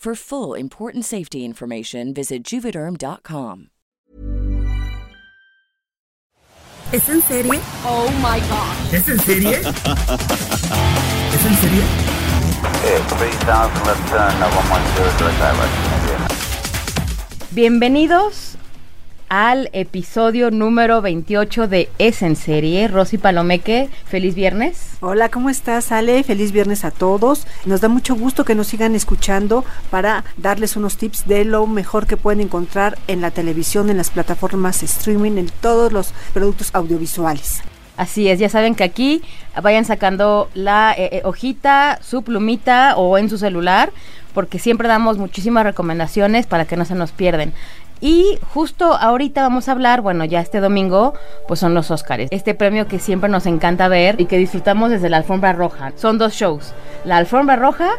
For full important safety information, visit juvederm.com. ¿Es en serie? Oh my god. ¿Es en serie? ¿Es en serie? Okay, 3000 left turn, 110 direct direct. Bienvenidos al episodio número 28 de Es en Serie. Rosy Palomeque, feliz viernes. Hola, ¿cómo estás, Ale? Feliz viernes a todos. Nos da mucho gusto que nos sigan escuchando para darles unos tips de lo mejor que pueden encontrar en la televisión, en las plataformas streaming, en todos los productos audiovisuales. Así es, ya saben que aquí vayan sacando la eh, eh, hojita, su plumita o en su celular, porque siempre damos muchísimas recomendaciones para que no se nos pierden. Y justo ahorita vamos a hablar, bueno, ya este domingo, pues son los Óscares. Este premio que siempre nos encanta ver y que disfrutamos desde la alfombra roja. Son dos shows, la alfombra roja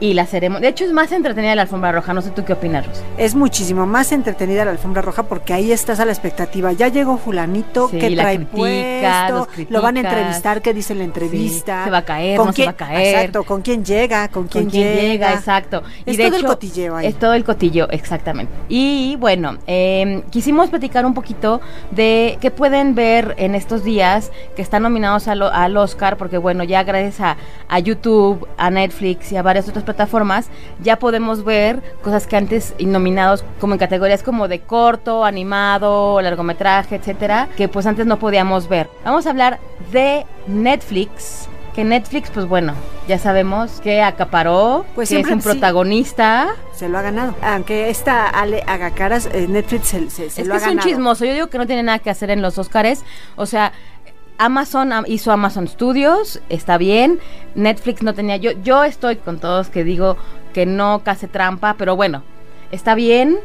y la ceremonia. De hecho, es más entretenida la alfombra roja. No sé tú qué opinas, Rosy. Es muchísimo más entretenida la alfombra roja porque ahí estás a la expectativa. Ya llegó fulanito, Sí, que trae criticas, los puesto, lo van a entrevistar, qué dice la entrevista. Sí, se va a caer, ¿Con no se quién- va a caer. Exacto, con quién llega, con quién, con quién llega, exacto. Es de todo el cotilleo ahí. Es todo el cotillo, exactamente. Y bueno, eh, quisimos platicar un poquito de qué pueden ver en estos días que están nominados al, al Oscar, porque bueno, ya gracias a, a YouTube, a Netflix y a varias otras plataformas, ya podemos ver cosas que antes nominados como en categorías como de corto, animado, largometraje, etcétera, que pues antes no podíamos ver. Vamos a hablar de Netflix. Que Netflix, pues bueno, ya sabemos que acaparó, Pues que es un sí. protagonista. Se lo ha ganado. Aunque esta Ale haga caras, eh, Netflix se, se- se es lo que ha es un ganado. chismoso. Yo digo que no tiene nada que hacer en los Oscars. O sea, Amazon am- hizo Amazon Studios, está bien. Netflix no tenía. Yo, yo estoy con todos que digo que no case trampa, pero bueno, está bien.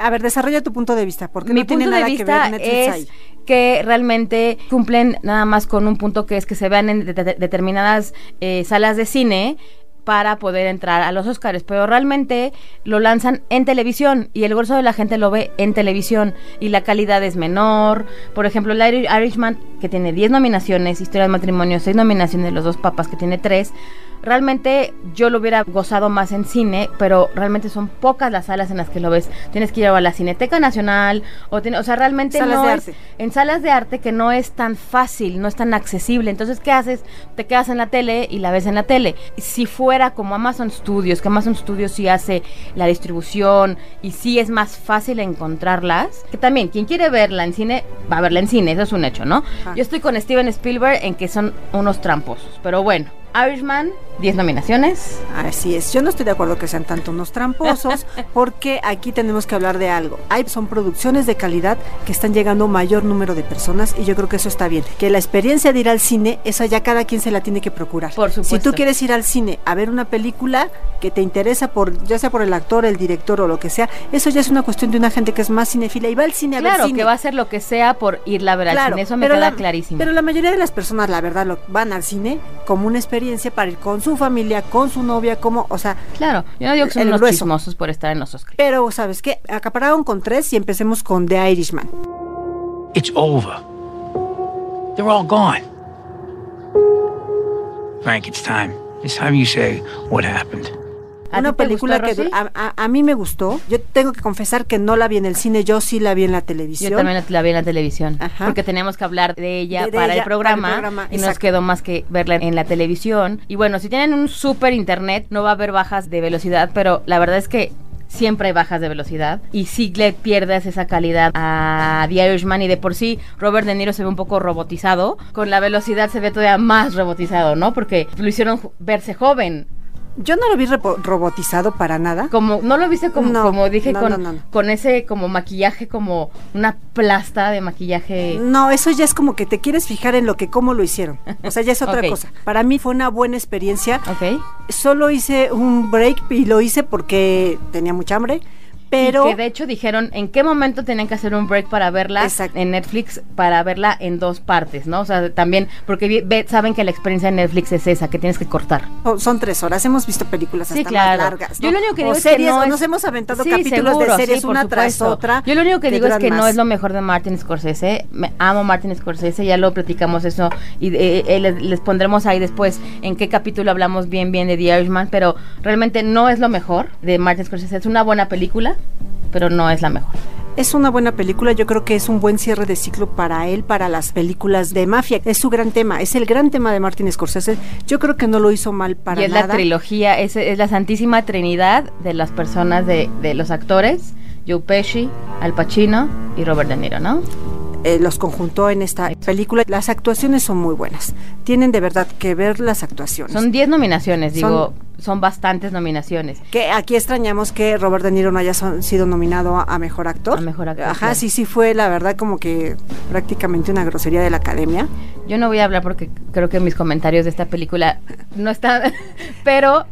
A ver, desarrolla tu punto de vista, porque Mi no tiene punto de nada que vista ver Netflix es ahí. que realmente cumplen nada más con un punto que es que se vean en de- de- determinadas eh, salas de cine para poder entrar a los Oscars, pero realmente lo lanzan en televisión y el grueso de la gente lo ve en televisión y la calidad es menor. Por ejemplo, el Irish- Irishman, que tiene 10 nominaciones, Historia de matrimonio, 6 nominaciones, Los dos papas, que tiene 3. Realmente yo lo hubiera gozado más en cine, pero realmente son pocas las salas en las que lo ves. Tienes que ir a la Cineteca Nacional, o, tiene- o sea, realmente Salas no de es arte. en salas de arte que no es tan fácil, no es tan accesible. Entonces, ¿qué haces? Te quedas en la tele y la ves en la tele. Si fuera como Amazon Studios, que Amazon Studios sí hace la distribución y sí es más fácil encontrarlas, que también quien quiere verla en cine, va a verla en cine, eso es un hecho, ¿no? Ajá. Yo estoy con Steven Spielberg en que son unos tramposos, pero bueno. Irishman, 10 nominaciones. Así es, yo no estoy de acuerdo que sean tanto unos tramposos, porque aquí tenemos que hablar de algo. Hay son producciones de calidad que están llegando a un mayor número de personas y yo creo que eso está bien. Que la experiencia de ir al cine, esa ya cada quien se la tiene que procurar. Por Si supuesto. tú quieres ir al cine a ver una película que te interesa por, ya sea por el actor, el director o lo que sea, eso ya es una cuestión de una gente que es más cinefila y va al cine a ver Claro, cine. que va a hacer lo que sea por irla a ver al Claro, cine, eso me queda la- clarísimo. Pero la mayoría de las personas, la verdad, lo, van al cine como una experiencia para ir con su familia, con su novia, como, o sea, Claro, yo no digo que son unos grueso. chismosos por estar en los Oscars. pero ¿sabes qué? Acapararon con tres y empecemos con The Irishman. It's over. They're all gone. Frank, it's time. It's time you say what happened. ¿A Una película gustó, que a, a- a mí me gustó. Yo tengo que confesar que no la vi en el cine, yo sí la vi en la televisión. Yo también la- la vi en la televisión. Ajá. Porque teníamos que hablar de ella, De- de para, ella el programa, para el programa, y nos quedó más que verla en la televisión. Y bueno, si tienen un super internet, no va a haber bajas de velocidad, pero la verdad es que siempre hay bajas de velocidad y sí le pierdes esa calidad a The Irishman y de por sí Robert De Niro se ve un poco robotizado, con la velocidad se ve todavía más robotizado, ¿no? Porque lo hicieron verse joven. Yo no lo vi robotizado para nada. Como, ¿no lo viste como, No, como dije no, con, no, con ese como maquillaje, como una plasta de maquillaje? No, eso ya es como que te quieres fijar en lo que cómo lo hicieron. O sea, ya es otra cosa. Para mí fue una buena experiencia. Solo hice un break y lo hice porque tenía mucha hambre, pero Y que de hecho dijeron en qué momento tenían que hacer un break para verla Exacto. en Netflix, para verla en dos partes, ¿no? O sea, también, porque ve- saben que la experiencia de Netflix es esa, que tienes que cortar. son- son tres horas. Hemos visto películas Sí, hasta claro. más largas. Yo lo único que O digo que series, no o es- nos hemos aventado Sí, capítulos seguro, de series sí, una tras otra. Yo lo único que, digo es que no es lo mejor de Martin Scorsese. Me amo Martin Scorsese, ya lo platicamos eso y eh, eh, les, les pondremos ahí después en qué capítulo hablamos bien bien de The Irishman, pero realmente no es lo mejor de Martin Scorsese. Es una buena película, pero no es la mejor. Es una buena película, yo creo que es un buen cierre de ciclo para él, para las películas de mafia. Es su gran tema, es el gran tema de Martin Scorsese. Yo creo que no lo hizo mal para y es nada. la trilogía, es, es la santísima trinidad de las personas, de, de los actores, Joe Pesci, Al Pacino y Robert De Niro, ¿no? Eh, los conjuntó en esta película. Las actuaciones son muy buenas. Tienen de verdad que ver las actuaciones. Son 10 nominaciones, digo, son bastantes nominaciones. que aquí extrañamos que Robert De Niro no haya son- sido nominado a, a mejor actor. A mejor actor, Ajá, claro. sí, sí fue la verdad como que prácticamente una grosería de la academia. Yo no voy a hablar porque creo que mis comentarios de esta película no están, pero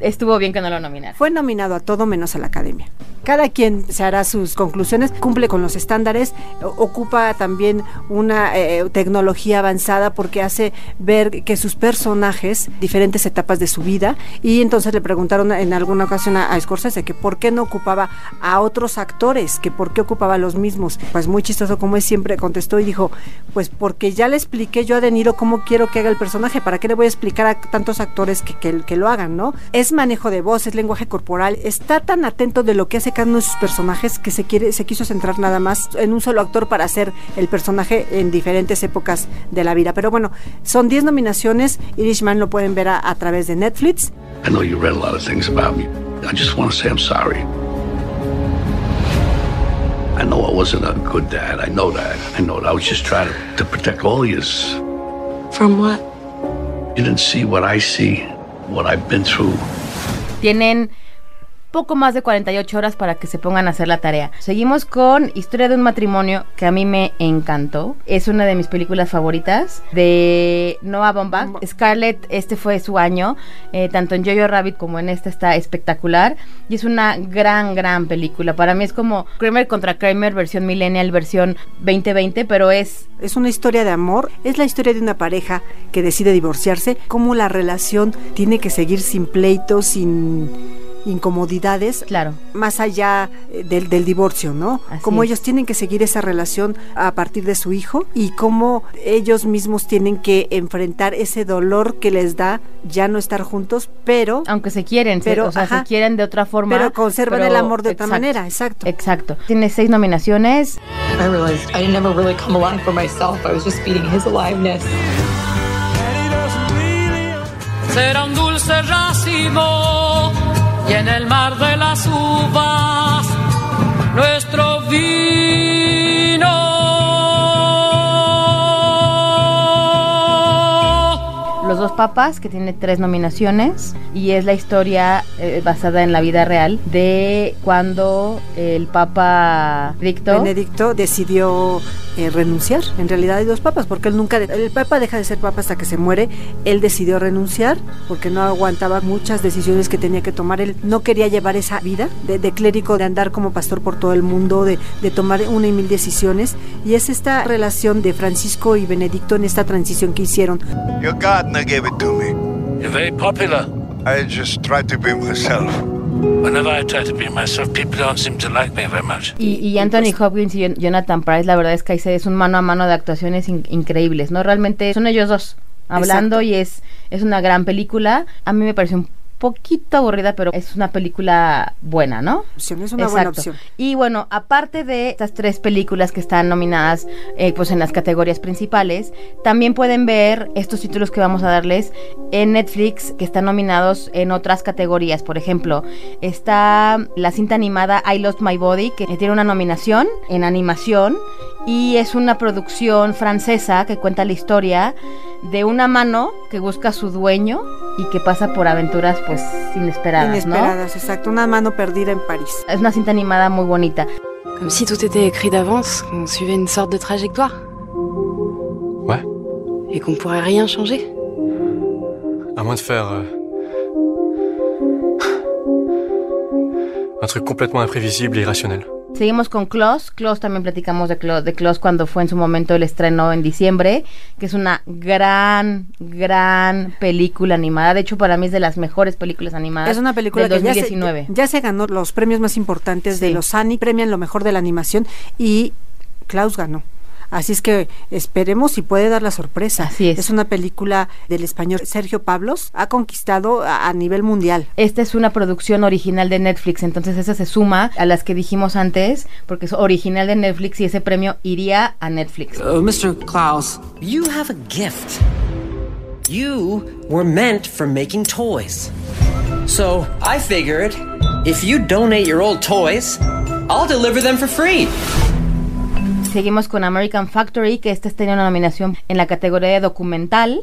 estuvo bien que no lo nominaran. Fue nominado a todo menos a la academia. Cada quien se hará sus conclusiones, cumple con los estándares, ocupa también una eh, tecnología avanzada porque hace ver que sus personajes, diferentes etapas de su vida, y entonces le preguntaron en alguna ocasión a, Scorsese que por qué no ocupaba a otros actores, que por qué ocupaba a los mismos. Pues muy chistoso como es siempre contestó y dijo, pues porque ya le expliqué yo a De Niro cómo quiero que haga el personaje, ¿para qué le voy a explicar a tantos actores que, que lo hagan, no? Es manejo de voz, es lenguaje corporal, está tan atento de lo que hace cada uno de sus personajes que se quiere, se quiso centrar nada más en un solo actor para hacer el personaje en diferentes épocas de la vida. Pero bueno, son 10 nominaciones, Irishman lo pueden ver a, a través de Netflix. I know you read a lot of things about me. I just want to say I'm sorry. I know I wasn't a good dad. I know that. I know that. I was just trying to, to protect all of you. From what? You didn't see what I see, what I've been through. Tienen poco más de 48 horas para que se pongan a hacer la tarea. Seguimos con Historia de un matrimonio que a mí me encantó. Es una de mis películas favoritas de Noah Baumbach. Scarlett, este fue su año. eh, tanto en Jojo Rabbit como en esta está espectacular. Y es una gran, gran película. Para mí es como Kramer contra Kramer, versión millennial, versión 2020, pero es Es una historia de amor, es la historia de una pareja que decide divorciarse, cómo la relación tiene que seguir sin pleitos, sin incomodidades, Claro. más allá eh, del, del divorcio, ¿no? Así Cómo es. ellos tienen que seguir esa relación a partir de su hijo y cómo ellos mismos tienen que enfrentar ese dolor que les da ya no estar juntos, pero aunque se quieren, se- Pero, o sea, ajá. se quieren de otra forma. Pero conservan el amor de otra manera, exacto. Exacto. Tiene seis nominaciones. I realized I never really come alive for myself. I was just feeding his aliveness. será un dulce racimo y en el mar de las uvas nuestro vino. Los dos papas, que tiene tres nominaciones, y es la historia eh, basada en la vida real de cuando el papa Benedicto Benedicto decidió eh, renunciar. En realidad hay dos papas, porque él nunca, el papa deja de ser papa hasta que se muere. Él decidió renunciar porque no aguantaba muchas decisiones que tenía que tomar. Él no quería llevar esa vida de, de clérigo, de andar como pastor por todo el mundo, de, de tomar una y mil decisiones. Y es esta relación de Francisco y Benedicto en esta transición que hicieron. Your gardener gave it to me. You're very popular. I just try to be myself, people don't seem to like me very much. y, y Anthony Hopkins y Jon- Jonathan Price, la verdad es que ahí se- es un mano a mano de actuaciones in- increíbles, ¿no? Realmente son ellos dos hablando Exacto. y es, es una gran película. A mí me pareció un poquito aburrida, pero es una película buena, ¿no? Opción, es una buena opción. Y bueno, aparte de estas tres películas que están nominadas eh, pues en las categorías principales, también pueden ver estos títulos que vamos a darles en Netflix que están nominados en otras categorías. Por ejemplo, está la cinta animada I Lost My Body, que tiene una nominación en animación y es una producción francesa que cuenta la historia de una mano que busca a su dueño y que pasa por aventuras pues inesperadas, Inesperadas, exacto, una mano perdida en París. Es una cinta animada muy bonita. Comme si tout était écrit d'avance, qu'on suivait une sorte de trajectoire. Ouais. Et qu'on pourrait rien changer. À moins de faire... euh, Un truc complètement imprévisible et irrationnel. Seguimos con Klaus. Klaus también platicamos de Klaus, de Klaus cuando fue en su momento el estreno en diciembre, que es una gran, gran película animada. De hecho, para mí es de las mejores películas animadas. Es una película del que ya se, 2019. ya se ganó los premios más importantes de los Annie, premian lo mejor de la animación y Klaus ganó. Así es que esperemos si puede dar la sorpresa. Así es. Es una película del español Sergio Pablos, ha conquistado a, a nivel mundial. Esta es una producción original de Netflix, entonces esa se suma a las que dijimos antes, porque es original de Netflix y ese premio iría a Netflix. Oh, Mr. Klaus, you have a gift. You were meant for making toys. So I figured if you donate your old toys, I'll deliver them for free. Seguimos con American Factory, que esta tiene una nominación en la categoría de documental.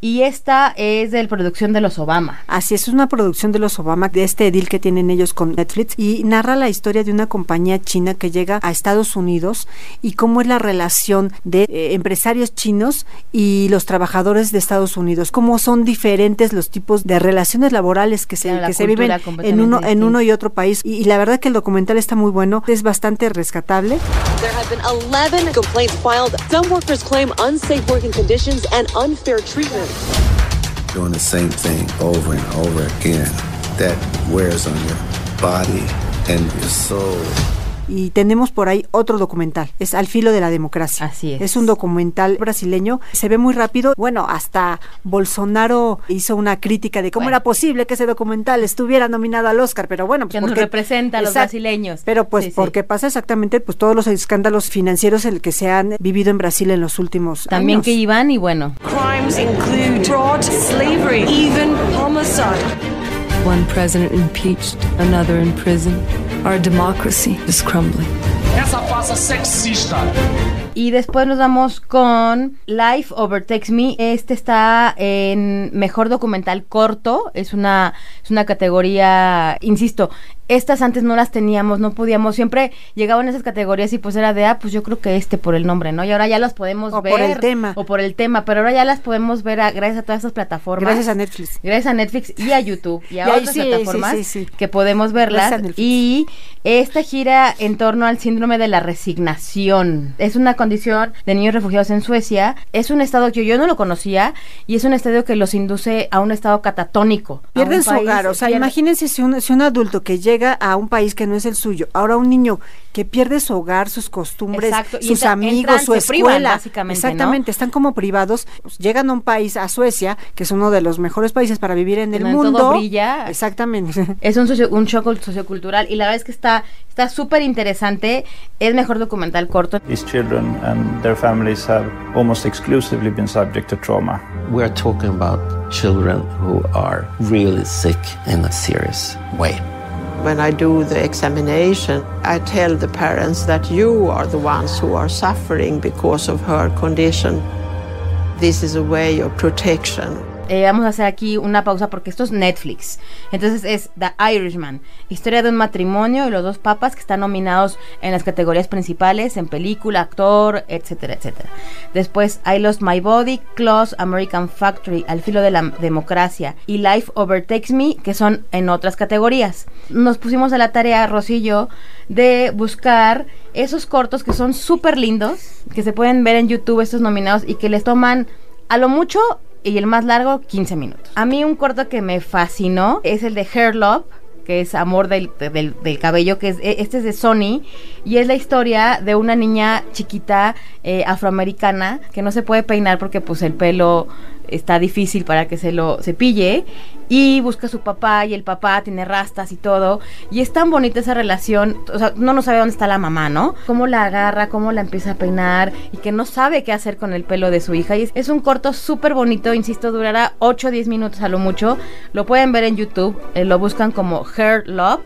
Y esta es de la producción de los Obama. Así es, es una producción de los Obama, de este deal que tienen ellos con Netflix, y narra la historia de una compañía china que llega a Estados Unidos y cómo es la relación de eh, empresarios chinos y los trabajadores de Estados Unidos, cómo son diferentes los tipos de relaciones laborales que se, Claro, que se viven en uno, en uno y otro país. Y, y la verdad que el documental está muy bueno, es bastante rescatable. There have been 11 complaints filed. Some workers claim unsafe working conditions and unfair treatment. Doing the same thing over and over again. That wears on your body and your soul. Y tenemos por ahí otro documental, es Al filo de la democracia. Así es. Es un documental brasileño, se ve muy rápido. Bueno, hasta Bolsonaro hizo una crítica de cómo Bueno. era posible que ese documental estuviera nominado al Oscar, pero bueno, pues Que nos porque- representa a los brasileños. Pero pues Sí, sí. porque pasa exactamente pues todos los escándalos financieros el que se han vivido en Brasil en los últimos También años. que iban y bueno. Crimes include fraud, slavery, even homicide. One president impeached, another in prison. Our democracy is crumbling. Essa farsa sexista. Y después nos vamos con Life Overtakes Me. Este está en mejor documental corto. Es una, es una categoría, insisto, estas antes no las teníamos, no podíamos, siempre llegaban esas categorías y pues era de, ah, pues yo creo que este por el nombre, ¿no? Y ahora ya las podemos O ver. por el tema. O por el tema, pero ahora ya las podemos ver a- gracias a todas estas plataformas. Gracias a Netflix. Gracias a Netflix y a YouTube y a Y otras sí, plataformas sí, sí. que podemos verlas. Gracias a Netflix. Y esta gira en torno al síndrome de la resignación. Es una condición de niños refugiados en Suecia. Es un estado que yo no lo conocía y es un estado que los induce a un estado catatónico. Pierden su hogar, o sea, pierde- imagínense si un, si un adulto que llega a un país que no es el suyo, ahora un niño que pierde su hogar, sus costumbres, Exacto, sus entra- amigos, entran, su se privan, escuela, básicamente, ¿no? exactamente, están como privados, llegan a un país, a Suecia, que es uno de los mejores países para vivir en el todo mundo, brilla. exactamente, Es un, socio- un shock sociocultural y la verdad es que está está súper interesante. Es mejor documental corto. These children and their families have almost exclusively been subject to trauma. We're talking about children who are really sick in a serious way. When I do the examination, I tell the parents that you are the ones who are suffering because of her condition. This is a way of protection. Eh, vamos a hacer aquí una pausa porque esto es Netflix. Entonces es The Irishman, historia de un matrimonio y los dos papas que están nominados en las categorías principales, en película, actor, etcétera, etcétera. Después I Lost My Body, Close, American Factory, Al filo de la democracia y Life Overtakes Me, que son en otras categorías. Nos pusimos a la tarea, Rosillo, de buscar esos cortos que son súper lindos, que se pueden ver en YouTube, estos nominados, y que les toman a lo mucho y el más largo 15 minutos. A mí un corto que me fascinó es el de Hair Love que es Amor del, del, Cabello, que es este es de Sony, y es la historia de una niña chiquita eh, afroamericana que no se puede peinar porque pues el pelo está difícil para que se lo cepille y busca a su papá y el papá tiene rastas y todo. Y es tan bonita esa relación, o sea, no no sabe dónde está la mamá, ¿no? Cómo la agarra, cómo la empieza a peinar y que no sabe qué hacer con el pelo de su hija. Y es, un corto súper bonito, insisto, durará 8 o 10 minutos a lo mucho. Lo pueden ver en YouTube, eh, lo buscan como Her Love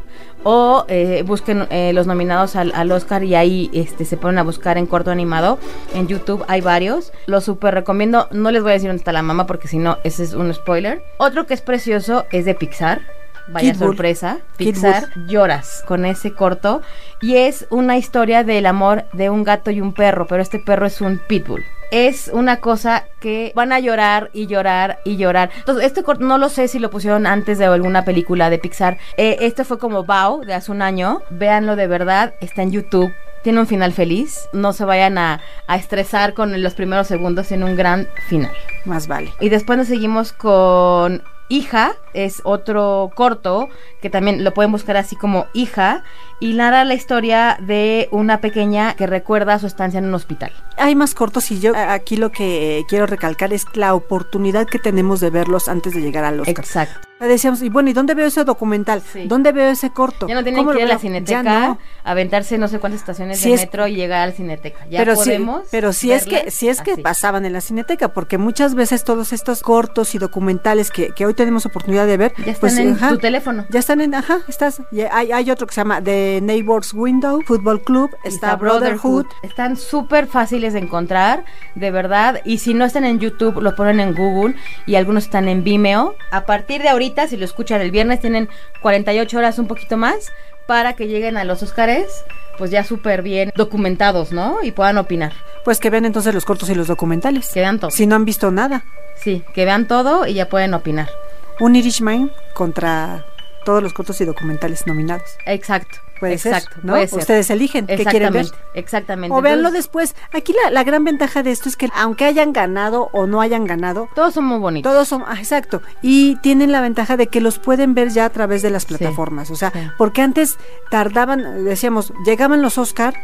o eh, busquen eh, los nominados al, al, Oscar y ahí este, se ponen a buscar en corto animado. En YouTube hay varios. Lo súper recomiendo. No les voy a decir dónde está la mamá porque si no, ese es un spoiler. Otro que es precioso es de Pixar. Vaya Kid sorpresa. Pixar lloras con ese corto. Y es una historia del amor de un gato y un perro, pero este perro es un pitbull. Es una cosa que van a llorar y llorar y llorar. Entonces, este corto no lo sé si lo pusieron antes de alguna película de Pixar. Eh, este fue como Bao de hace un año. Véanlo de verdad, está en YouTube. Tiene un final feliz. No se vayan a, a estresar con los primeros segundos. Tiene un gran final. Más vale. Y después nos seguimos con Hija, es otro corto que también lo pueden buscar así como Hija y narra la historia de una pequeña que recuerda su estancia en un hospital. Hay más cortos y yo aquí lo que quiero recalcar es la oportunidad que tenemos de verlos antes de llegar al Oscar. Exacto. Decíamos, y bueno, ¿y dónde veo ese documental? Sí. ¿Dónde veo ese corto? Ya no tienen ¿Cómo que ir a la cineteca, no. aventarse no sé cuántas estaciones Si de es- metro y llegar a la cineteca. Ya pero podemos. pero sí es que sí es que así. pasaban en la cineteca, porque muchas veces todos estos cortos y documentales que, que hoy tenemos oportunidad de ver, Ya están pues, en ajá, tu teléfono. Ya están en, ajá, estás. hay, hay otro que se llama The Neighbors Window, Football Club, está Brotherhood. Están súper fáciles de encontrar, de verdad. Y si no están en YouTube, lo ponen en Google y algunos están en Vimeo. A partir de ahorita, si lo escuchan el viernes, tienen 48 horas, un poquito más, para que lleguen a los Oscars, pues ya súper bien documentados, ¿no? Y puedan opinar. Pues que vean entonces los cortos y los documentales. Que vean todo. Si no han visto nada. Sí, que vean todo y ya pueden opinar. Un Irishman contra todos los cortos y documentales nominados. Exacto. Puede exacto, ser, ¿no? puede ser. Ustedes eligen qué quieren ver. Exactamente. O véanlo Entonces, después. Aquí la, la gran ventaja de esto es que aunque hayan ganado o no hayan ganado, Todos son muy bonitos. todos son, ah, exacto, y tienen la ventaja de que los pueden ver ya a través de las plataformas. O sea, sí. porque antes tardaban, decíamos, llegaban los Oscar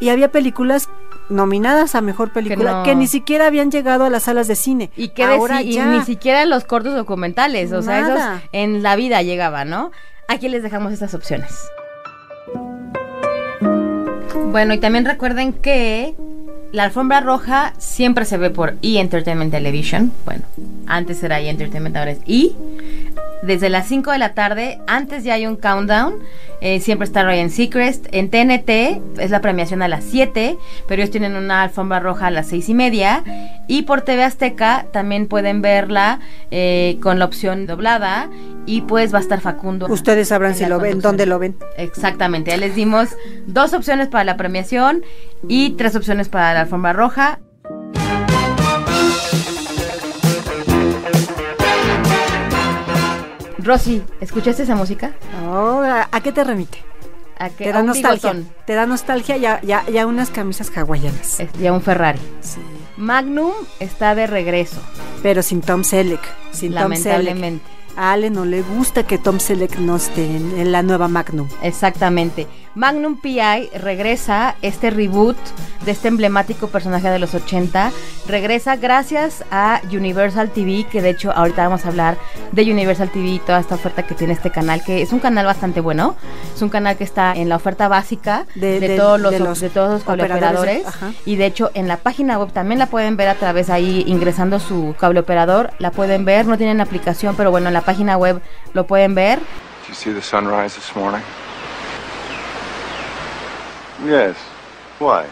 y había películas nominadas a mejor película que, no. ni siquiera habían llegado a las salas de cine. Y que ahora y ya. ni siquiera los cortos documentales, o sea, esos en la vida llegaban, ¿no? Aquí les dejamos estas opciones. Bueno, y también recuerden que la alfombra roja siempre se ve por E! Entertainment Television. Bueno, antes era E! Entertainment, ahora es E! Desde las 5 de la tarde, antes ya hay un countdown. eh, siempre está Ryan Seacrest. En TNT es la premiación a las 7, pero ellos tienen una alfombra roja a las 6 y media. Y por TV Azteca también pueden verla eh, con la opción doblada. Y pues va a estar Facundo. Ustedes sabrán si lo ven, dónde lo ven. Exactamente, ya les dimos dos opciones para la premiación y tres opciones para la alfombra roja. Rosy, ¿escuchaste esa música? Oh, ¿a, qué te remite? ¿A qué? Te A da nostalgia. bigotón. Te da nostalgia ya, ya, ya unas camisas hawaianas. Es- Y a un Ferrari. Magnum está de regreso. Pero sin Tom Selleck. Sin Tom Selleck. Lamentablemente. A Ale no le gusta que Tom Selleck no esté en, en la nueva Magnum. Exactamente. Magnum PI regresa este reboot de este emblemático personaje de los 80. Regresa gracias a Universal TV, que de hecho ahorita vamos a hablar de Universal TV y toda esta oferta que tiene este canal, que es un canal bastante bueno. Es un canal que está en la oferta básica de, De- de- todos los, de los de todos los operadores, cableoperadores. Y de hecho en la página web también la pueden ver a través ahí ingresando su cable operador. La pueden ver, no tienen aplicación, pero bueno, en la página web lo pueden ver. Did you see the sunrise this morning? Yes. Why?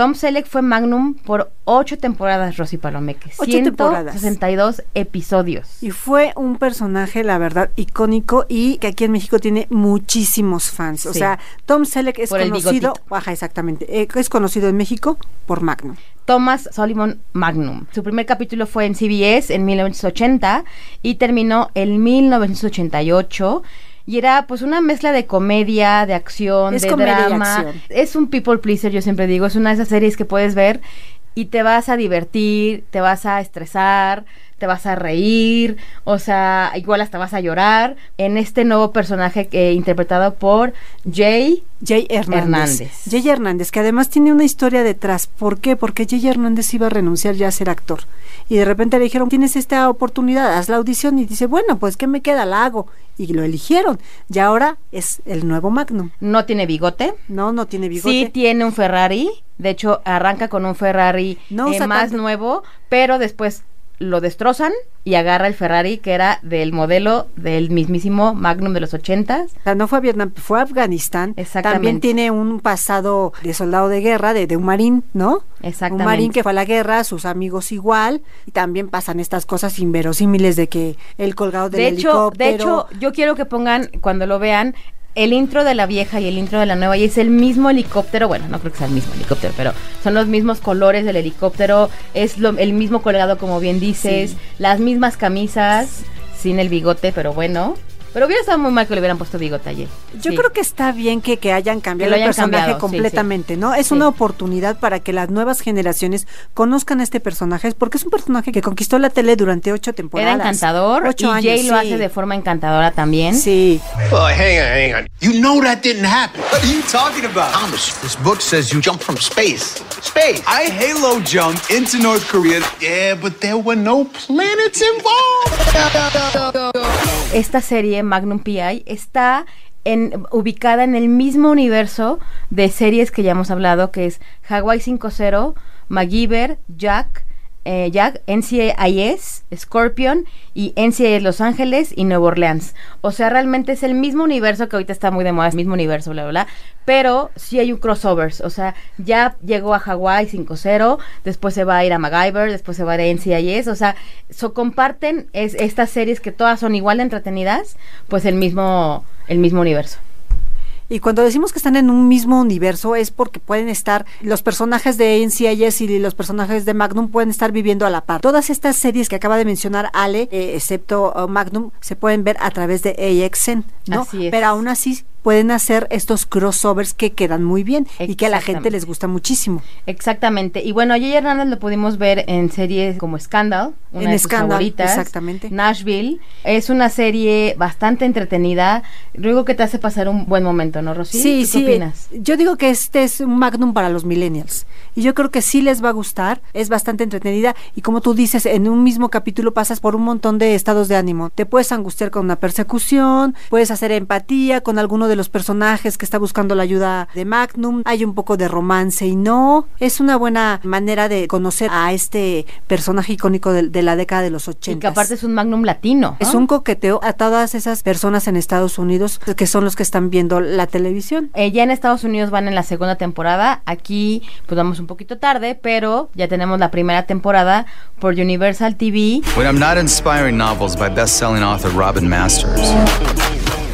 Tom Selleck fue Magnum por ocho temporadas, Rosy Palomeque. Ocho temporadas. 162 episodios. Y fue un personaje, la verdad, icónico y que aquí en México tiene muchísimos fans. O sea, Tom Selleck es Por conocido, ajá, exactamente, eh, es conocido en México por Magnum. Thomas Solomon Magnum. Su primer capítulo fue en CBS en 1980 y terminó en 1988. Y era pues una mezcla de comedia, de acción, Es de drama. acción. Es un people pleaser, yo siempre digo. Es una de esas series que puedes ver y te vas a divertir, te vas a estresar, te vas a reír, o sea, igual hasta vas a llorar en este nuevo personaje que interpretado por Jay Jay Hernández. Hernández. Jay Hernández, que además tiene una historia detrás. ¿Por qué? Porque Jay Hernández iba a renunciar ya a ser actor. Y de repente le dijeron, tienes esta oportunidad, haz la audición. Y dice, bueno, pues ¿qué me queda? La hago. Y lo eligieron. Y ahora es el nuevo Magnum. No tiene bigote. No, no tiene bigote. Sí tiene un Ferrari. De hecho, arranca con un Ferrari No eh, más tanto. nuevo, pero después lo destrozan y agarra el Ferrari que era del modelo del mismísimo Magnum de los ochentas. O sea, no fue a Vietnam, fue a Afganistán. Exactamente. También tiene un pasado de soldado de guerra, de, de un marín, ¿no? Exactamente. Un marín que fue a la guerra, sus amigos igual. Y también pasan estas cosas inverosímiles de que el colgado del De hecho, helicóptero. de hecho, yo quiero que pongan cuando lo vean el intro de la vieja y el intro de la nueva y es el mismo helicóptero, bueno, no creo que sea el mismo helicóptero, pero son los mismos colores del helicóptero, es lo- el mismo colgado como bien dices, Sí. las mismas camisas sin el bigote, pero bueno. Pero hubiera estado muy mal que le hubieran puesto bigote ayer. Yo Sí. creo que está bien que, que hayan cambiado el hayan personaje cambiado, sí, completamente, ¿no? Es Sí. una oportunidad para que las nuevas generaciones conozcan a este personaje, porque es un personaje que conquistó la tele durante ocho temporadas. Era encantador Ocho y años, Jay lo sí. hace de forma encantadora también. Sí. Oh, hang on, hang on. You know that didn't happen. What are you talking about? Thomas, this book says you jumped from space. Space. I Halo jumped into North Korea. Yeah, but there were no planets involved. esta serie Magnum PI está en, ubicada en el mismo universo de series que ya hemos hablado, que es Hawaii 5.0, MacGyver, Jack, eh, Jack, NCIS, Scorpion y NCIS Los Ángeles y Nueva Orleans. O sea, realmente es el mismo universo que ahorita está muy de moda, es el mismo universo, bla, bla, bla. Pero sí hay un crossovers. O sea, ya llegó a Hawaii 5.0, después se va a ir a MacGyver, después se va a ir a NCIS. O sea, so comparten es, estas series que todas son igual de entretenidas, pues el mismo, el mismo universo. Y cuando decimos que están en un mismo universo es porque pueden estar, los personajes de NCIS y los personajes de Magnum pueden estar viviendo a la par. Todas estas series que acaba de mencionar Ale, eh, excepto uh, Magnum, se pueden ver a través de AXN, ¿no? Así es. Pero aún así pueden hacer estos crossovers que quedan muy bien y que a la gente les gusta muchísimo. Exactamente. Y bueno, a Jay Hernández lo pudimos ver en series como Scandal, una En de sus Scandal, favoritas. exactamente. Nashville. Es una serie bastante entretenida. Luego que te hace pasar un buen momento, ¿no, Rosy? Sí, ¿Tú sí. ¿Qué opinas? Yo digo que este es un magnum para los millennials. Y yo creo que sí les va a gustar. Es bastante entretenida. Y como tú dices, en un mismo capítulo pasas por un montón de estados de ánimo. Te puedes angustiar con una persecución, puedes hacer empatía con alguno de los personajes que está buscando la ayuda de Magnum. Hay un poco de romance y no. Es una buena manera de conocer a este personaje icónico de, de la década de los 80. Y que aparte es un magnum latino. Es ¿no? un coqueteo a todas esas personas en Estados Unidos que son los que están viendo la televisión. Eh, ya en Estados Unidos van en la segunda temporada. Aquí, pues vamos un poquito tarde, pero ya tenemos la primera temporada por Universal TV. When I'm not inspiring novels by best-selling author Robin Masters,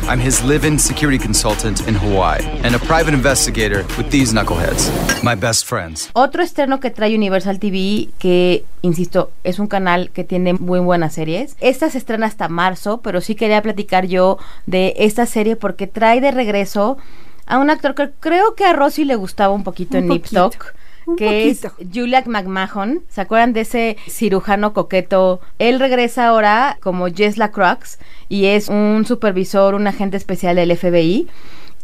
I'm his live-in security consultant in Hawaii and a private investigator with these knuckleheads, my best friends. Otro estreno que trae Universal TV, que, insisto, es un canal que tiene muy buenas series. Esta se estrena hasta marzo, pero sí quería platicar yo de esta serie porque trae de regreso a un actor que creo que a Rosy le gustaba un poquito Un en Nip Tuck, un que poquito. es Julian McMahon. ¿Se acuerdan de ese cirujano coqueto? Él regresa ahora como Jess Lacroix y es un supervisor, un agente especial del FBI.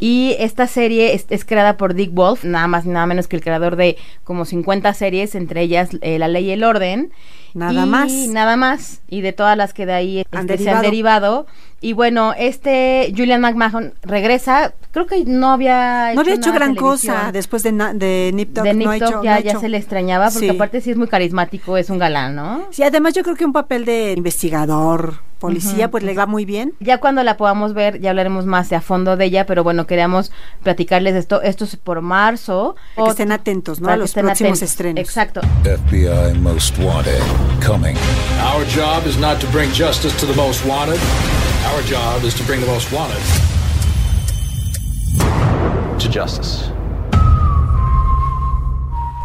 Y esta serie es, es creada por Dick Wolf, nada más y nada menos que el creador de como 50 series, entre ellas eh, La Ley y el Orden. Nada Y más. Nada más. Y de todas las que de ahí este, se han derivado. Y bueno, este Julian McMahon regresa. Creo que no había No había hecho nada gran televisión. cosa después de, na- de Nip Tuck. De no Nip ha Tuck hecho- ya, no ha ya hecho- se le extrañaba, porque Sí. aparte sí es muy carismático, es un galán, ¿no? Sí, además yo creo que un papel de investigador, policía, pues le va muy bien. Ya cuando la podamos ver, ya hablaremos más de a fondo de ella, pero bueno, queríamos platicarles de esto. Esto es por marzo. Para que estén atentos, ¿no? A los próximos atentos. estrenos. Exacto. FBI Most Wanted coming. Our job is not to bring justice to the most wanted. Our job is to bring the most wanted to justice.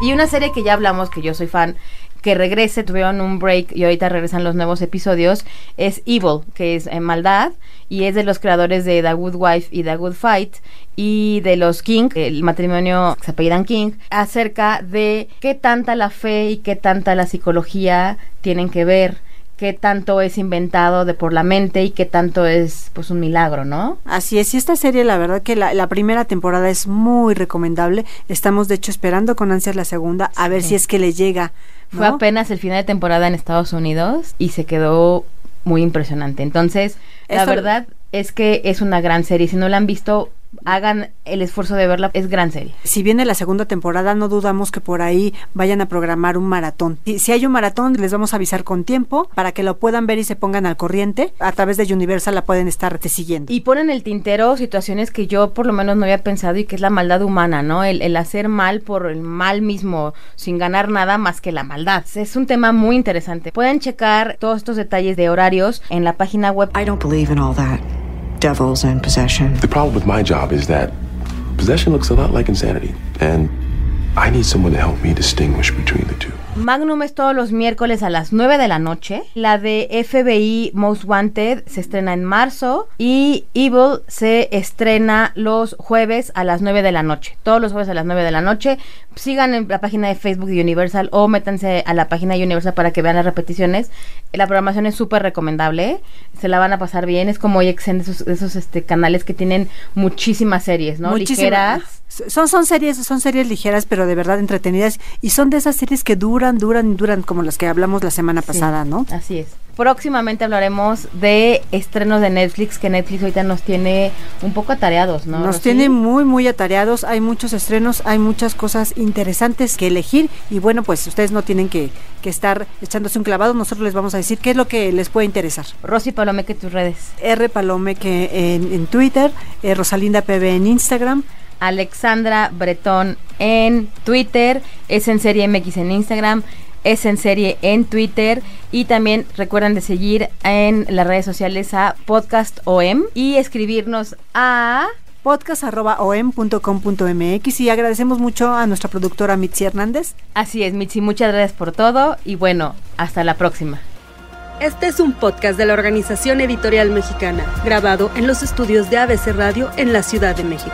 Y una serie que ya hablamos, que yo soy fan, que regrese, tuvieron un break y ahorita regresan los nuevos episodios, es Evil, que es eh, maldad, y es de los creadores de The Good Wife y The Good Fight, y de los King, el matrimonio que se apellidan King, acerca de qué tanta la fe y qué tanta la psicología tienen que ver qué tanto es inventado de por la mente y qué tanto es pues un milagro, ¿no? Así es, y esta serie la verdad que la, la primera temporada es muy recomendable, estamos de hecho esperando con ansias la segunda, a ver si es que le llega. ¿no? Fue apenas el final de temporada en Estados Unidos y se quedó muy impresionante. Entonces, la verdad es que es una gran serie. Si no la han visto, hagan el esfuerzo de verla. Es gran serie. Si viene la segunda temporada, no dudamos que por ahí vayan a programar un maratón. Y si hay un maratón, les vamos a avisar con tiempo para que lo puedan ver y se pongan al corriente. A través de Universal la pueden estar siguiendo. Y ponen el tintero situaciones que yo por lo menos no había pensado y que es la maldad humana, ¿no? El, el hacer mal por el mal mismo, sin ganar nada más que la maldad. Es un tema muy interesante. Pueden checar todos estos detalles de horarios en la página web. I don't believe in all that. Devils and possession. The problem with my job is that possession looks a lot like insanity, and I need someone to help me distinguish between the two. Magnum es todos los miércoles a las 9 de la noche. La de FBI Most Wanted se estrena en marzo. Y Evil se estrena los jueves a las 9 de la noche. Todos los jueves a las 9 de la noche. Sigan en la página de Facebook de Universal o métanse a la página de Universal para que vean las repeticiones. La programación es súper recomendable. Se la van a pasar bien. Es como EXN, esos, esos este, canales que tienen muchísimas series, ¿no? Muchísimas. Ligeras. Son, son series, son series ligeras, pero de verdad entretenidas. Y son de esas series que duran, duran, duran, como las que hablamos la semana Sí, pasada, ¿no? Así es. Próximamente hablaremos de estrenos de Netflix, que Netflix ahorita nos tiene un poco atareados, ¿no? Nos Rosy? tiene muy, muy atareados. Hay muchos estrenos, hay muchas cosas interesantes que elegir. Y bueno, pues ustedes no tienen que, que estar echándose un clavado. Nosotros les vamos a decir qué es lo que les puede interesar. Rosy Palomeque, tus redes. R Palomeque en, en Twitter, eh, Rosalinda PB en Instagram. Alexandra Bretón en Twitter, es en serie MX en Instagram, es en serie en Twitter y también recuerden de seguir en las redes sociales a Podcast OM y escribirnos a podcast.om.com.mx y agradecemos mucho a nuestra productora Mitzi Hernández. Así es, Mitzi, muchas gracias por todo y bueno, hasta la próxima. Este es un podcast de la Organización Editorial Mexicana, grabado en los estudios de ABC Radio en la Ciudad de México.